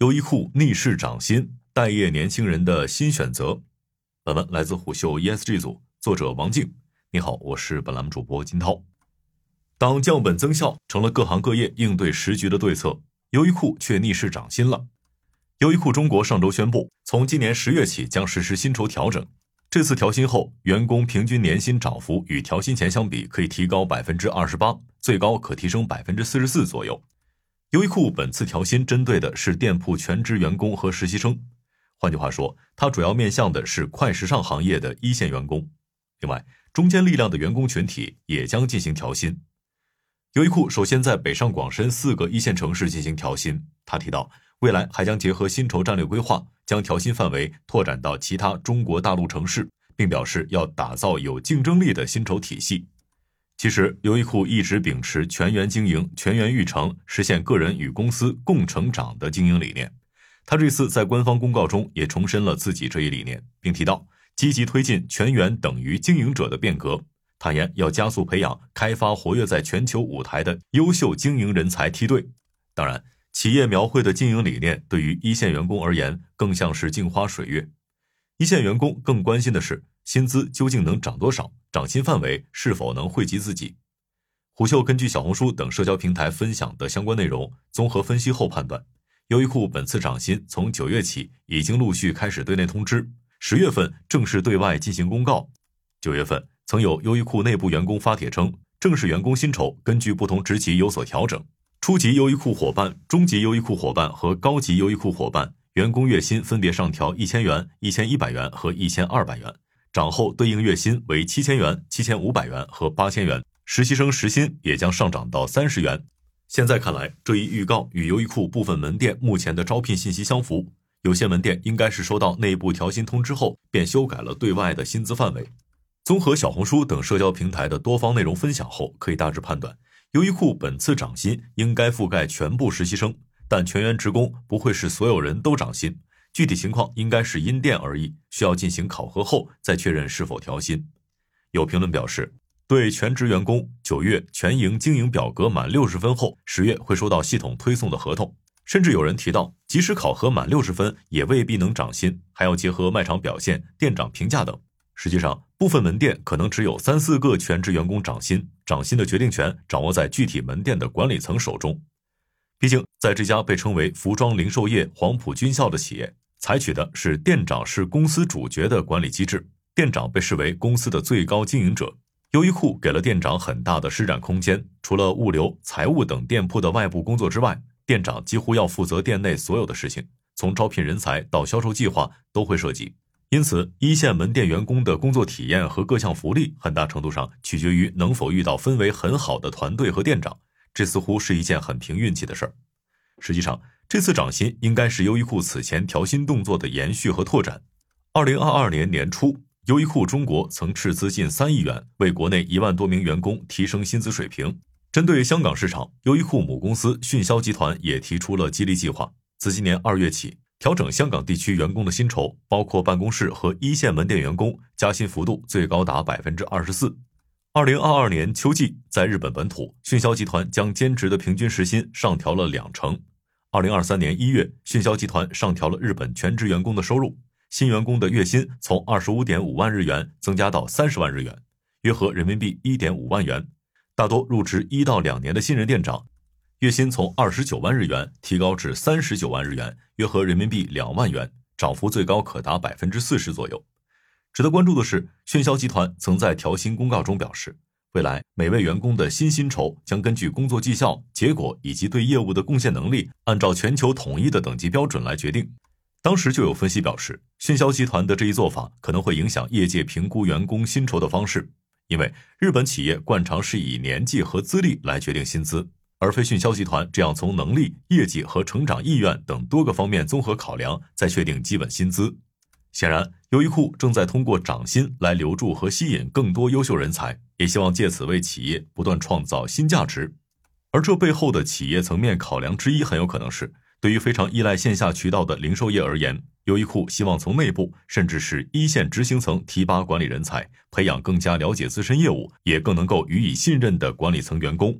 优衣库逆势涨薪，待业年轻人的新选择。本文来自虎嗅 ESG 组，作者王静。你好，我是本栏目主播金涛。当降本增效成了各行各业应对时局的对策，优衣库却逆势涨薪了。优衣库中国上周宣布，从今年十月起将实施薪酬调整。这次调薪后，员工平均年薪涨幅与调薪前相比可以提高百分之二十八，最高可提升百分之四十四左右。优衣库本次调薪针对的是店铺全职员工和实习生，换句话说，它主要面向的是快时尚行业的一线员工。另外，中坚力量的员工群体也将进行调薪。优衣库首先在北上广深四个一线城市进行调薪。他提到，未来还将结合薪酬战略规划，将调薪范围拓展到其他中国大陆城市，并表示要打造有竞争力的薪酬体系。其实，优衣库一直秉持全员经营、全员育成，实现个人与公司共成长的经营理念。他这次在官方公告中也重申了自己这一理念，并提到积极推进全员等于经营者的变革，坦言要加速培养、开发活跃在全球舞台的优秀经营人才梯队。当然，企业描绘的经营理念对于一线员工而言，更像是镜花水月。一线员工更关心的是。薪资究竟能涨多少？涨薪范围是否能惠及自己？虎嗅根据小红书等社交平台分享的相关内容，综合分析后判断，优衣库本次涨薪从九月起已经陆续开始对内通知，十月份正式对外进行公告。九月份曾有优衣库内部员工发帖称，正式员工薪酬根据不同职级有所调整，初级优衣库伙伴、中级优衣库伙伴和高级优衣库伙伴员工月薪分别上调一千元、一千一百元和一千二百元。涨后对应月薪为七千元、七千五百元和八千元，实习生时薪也将上涨到三十元。现在看来，这一预告与优衣库部分门店目前的招聘信息相符。有些门店应该是收到内部调薪通知后，便修改了对外的薪资范围。综合小红书等社交平台的多方内容分享后，可以大致判断，优衣库本次涨薪应该覆盖全部实习生，但全员职工不会是所有人都涨薪。具体情况应该是因店而异，需要进行考核后再确认是否调薪。有评论表示，对全职员工，九月全营经营表格满六十分后，十月会收到系统推送的合同。甚至有人提到，即使考核满六十分，也未必能涨薪，还要结合卖场表现、店长评价等。实际上，部分门店可能只有三四个全职员工涨薪，涨薪的决定权掌握在具体门店的管理层手中。毕竟，在这家被称为服装零售业黄埔军校的企业。采取的是店长是公司主角的管理机制，店长被视为公司的最高经营者。优衣库给了店长很大的施展空间，除了物流、财务等店铺的外部工作之外，店长几乎要负责店内所有的事情，从招聘人才到销售计划都会涉及。因此，一线门店员工的工作体验和各项福利，很大程度上取决于能否遇到氛围很好的团队和店长。这似乎是一件很凭运气的事儿。实际上，这次涨薪应该是优衣库此前调薪动作的延续和拓展。二零二二年年初，优衣库中国曾斥资近三亿元为国内一万多名员工提升薪资水平。针对香港市场，优衣库母公司迅销集团也提出了激励计划，自今年二月起调整香港地区员工的薪酬，包括办公室和一线门店员工，加薪幅度最高达百分之二十四。二零二二年秋季，在日本本土，迅销集团将兼职的平均时薪上调了两成。二零二三年一月，迅销集团上调了日本全职员工的收入，新员工的月薪从二十五点五万日元增加到三十万日元，约合人民币一点五万元。大多入职一到两年的新人店长，月薪从二十九万日元提高至三十九万日元，约合人民币两万元，涨幅最高可达百分之四十左右。值得关注的是，迅销集团曾在调薪公告中表示。未来每位员工的新薪酬将根据工作绩效、结果以及对业务的贡献能力，按照全球统一的等级标准来决定。当时就有分析表示，迅销集团的这一做法可能会影响业界评估员工薪酬的方式，因为日本企业惯常是以年纪和资历来决定薪资，而非迅销集团这样从能力、业绩和成长意愿等多个方面综合考量再确定基本薪资。显然，优衣库正在通过涨薪来留住和吸引更多优秀人才，也希望借此为企业不断创造新价值。而这背后的企业层面考量之一，很有可能是对于非常依赖线下渠道的零售业而言，优衣库希望从内部甚至是一线执行层提拔管理人才，培养更加了解自身业务也更能够予以信任的管理层员工。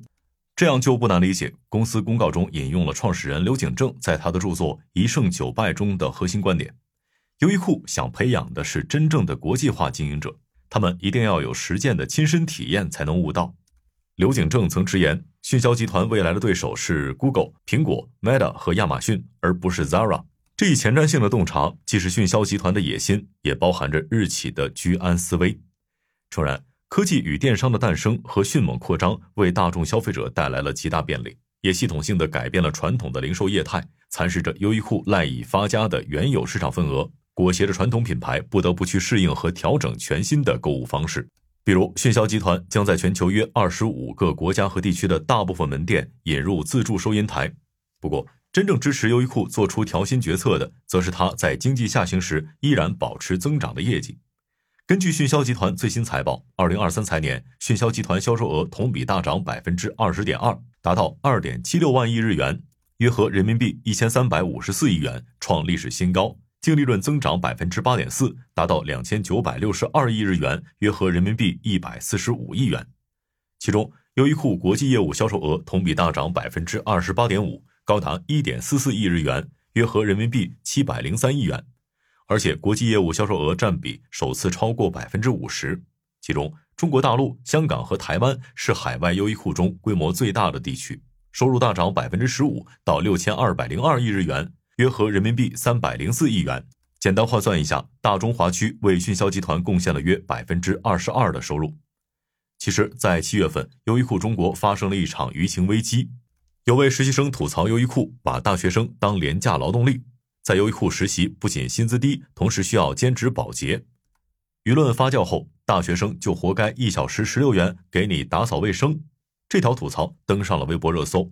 这样就不难理解，公司公告中引用了创始人刘景正在他的著作《一胜九败》中的核心观点：优衣库想培养的是真正的国际化经营者，他们一定要有实践的亲身体验才能悟道。刘景正曾直言，迅销集团未来的对手是 Google、苹果、Meta 和亚马逊，而不是 Zara。这一前瞻性的洞察，既是迅销集团的野心，也包含着日企的居安思危。诚然。科技与电商的诞生和迅猛扩张，为大众消费者带来了极大便利，也系统性的改变了传统的零售业态，蚕食着优衣库赖以发家的原有市场份额，裹挟着传统品牌不得不去适应和调整全新的购物方式。比如，迅销集团将在全球约二十五个国家和地区的大部分门店引入自助收银台。不过，真正支持优衣库做出调薪决策的，则是它在经济下行时依然保持增长的业绩。根据迅销集团最新财报，二零二三财年迅销集团销售额同比大涨百分之二十点二，达到二点七六万亿日元，约合人民币一千三百五十四亿元，创历史新高。净利润增长百分之八点四，达到两千九百六十二亿日元，约合人民币一百四十五亿元。其中，优衣库国际业务销售额同比大涨百分之二十八点五，高达一点四四亿日元，约合人民币七百零三亿元。而且，国际业务销售额占比首次超过百分之五十，其中中国大陆、香港和台湾是海外优衣库中规模最大的地区，收入大涨百分之十五到六千二百零二亿日元，约合人民币三百零四亿元。简单换算一下，大中华区为迅销集团贡献了约百分之二十二的收入。其实，在七月份，优衣库中国发生了一场舆情危机，有位实习生吐槽优衣库把大学生当廉价劳动力。在优衣库实习不仅薪资低，同时需要兼职保洁。舆论发酵后，大学生就活该一小时十六元给你打扫卫生。这条吐槽登上了微博热搜。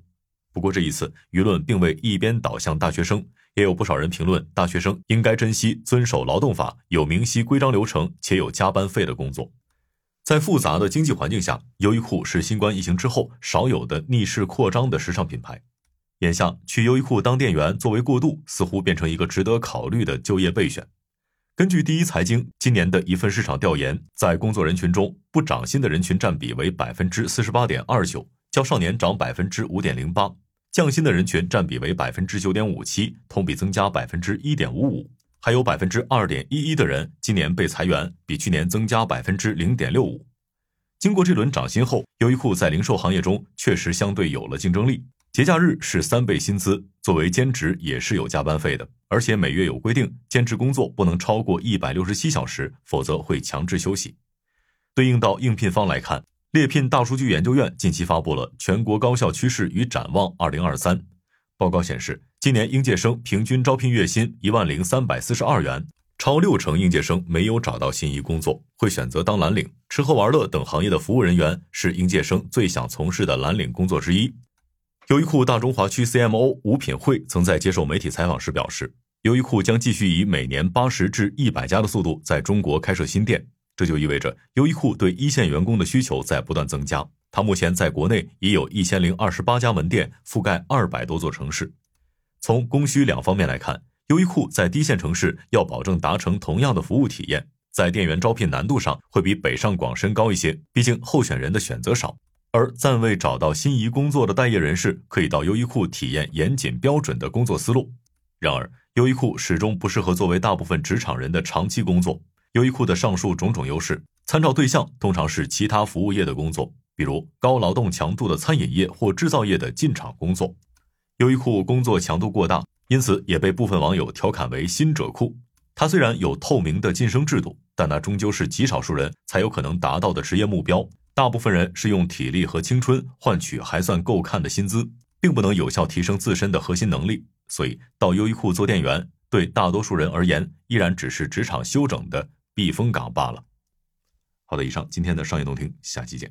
不过这一次，舆论并未一边倒向大学生，也有不少人评论大学生应该珍惜遵守劳动法、有明晰规章流程且有加班费的工作。在复杂的经济环境下，优衣库是新冠疫情之后少有的逆势扩张的时尚品牌。眼下去优衣库当店员作为过渡，似乎变成一个值得考虑的就业备选。根据第一财经今年的一份市场调研，在工作人群中，不涨薪的人群占比为百分之四十八点二九，较上年涨百分之五点零八；降薪的人群占比为百分之九点五七，同比增加百分之一点五五。还有百分之二点一一的人今年被裁员，比去年增加百分之零点六五。经过这轮涨薪后，优衣库在零售行业中确实相对有了竞争力。节假日是三倍薪资，作为兼职也是有加班费的，而且每月有规定，兼职工作不能超过一百六十七小时，否则会强制休息。对应到应聘方来看，猎聘大数据研究院近期发布了《全国高校趋势与展望二零二三》报告显示，今年应届生平均招聘月薪一万零三百四十二元，超六成应届生没有找到心仪工作，会选择当蓝领。吃喝玩乐等行业的服务人员是应届生最想从事的蓝领工作之一。优衣库大中华区 CMO 吴品慧曾在接受媒体采访时表示，优衣库将继续以每年八十至一百家的速度在中国开设新店，这就意味着优衣库对一线员工的需求在不断增加。它目前在国内已有一千零二十八家门店，覆盖二百多座城市。从供需两方面来看，优衣库在低线城市要保证达成同样的服务体验，在店员招聘难度上会比北上广深高一些，毕竟候选人的选择少。而暂未找到心仪工作的待业人士，可以到优衣库体验严谨标准的工作思路。然而，优衣库始终不适合作为大部分职场人的长期工作。优衣库的上述种种优势，参照对象通常是其他服务业的工作，比如高劳动强度的餐饮业或制造业的进厂工作。优衣库工作强度过大，因此也被部分网友调侃为“新者库”。它虽然有透明的晋升制度，但那终究是极少数人才有可能达到的职业目标。大部分人是用体力和青春换取还算够看的薪资，并不能有效提升自身的核心能力，所以到优衣库做店员，对大多数人而言，依然只是职场休整的避风港罢了。好的，以上今天的商业动听，下期见。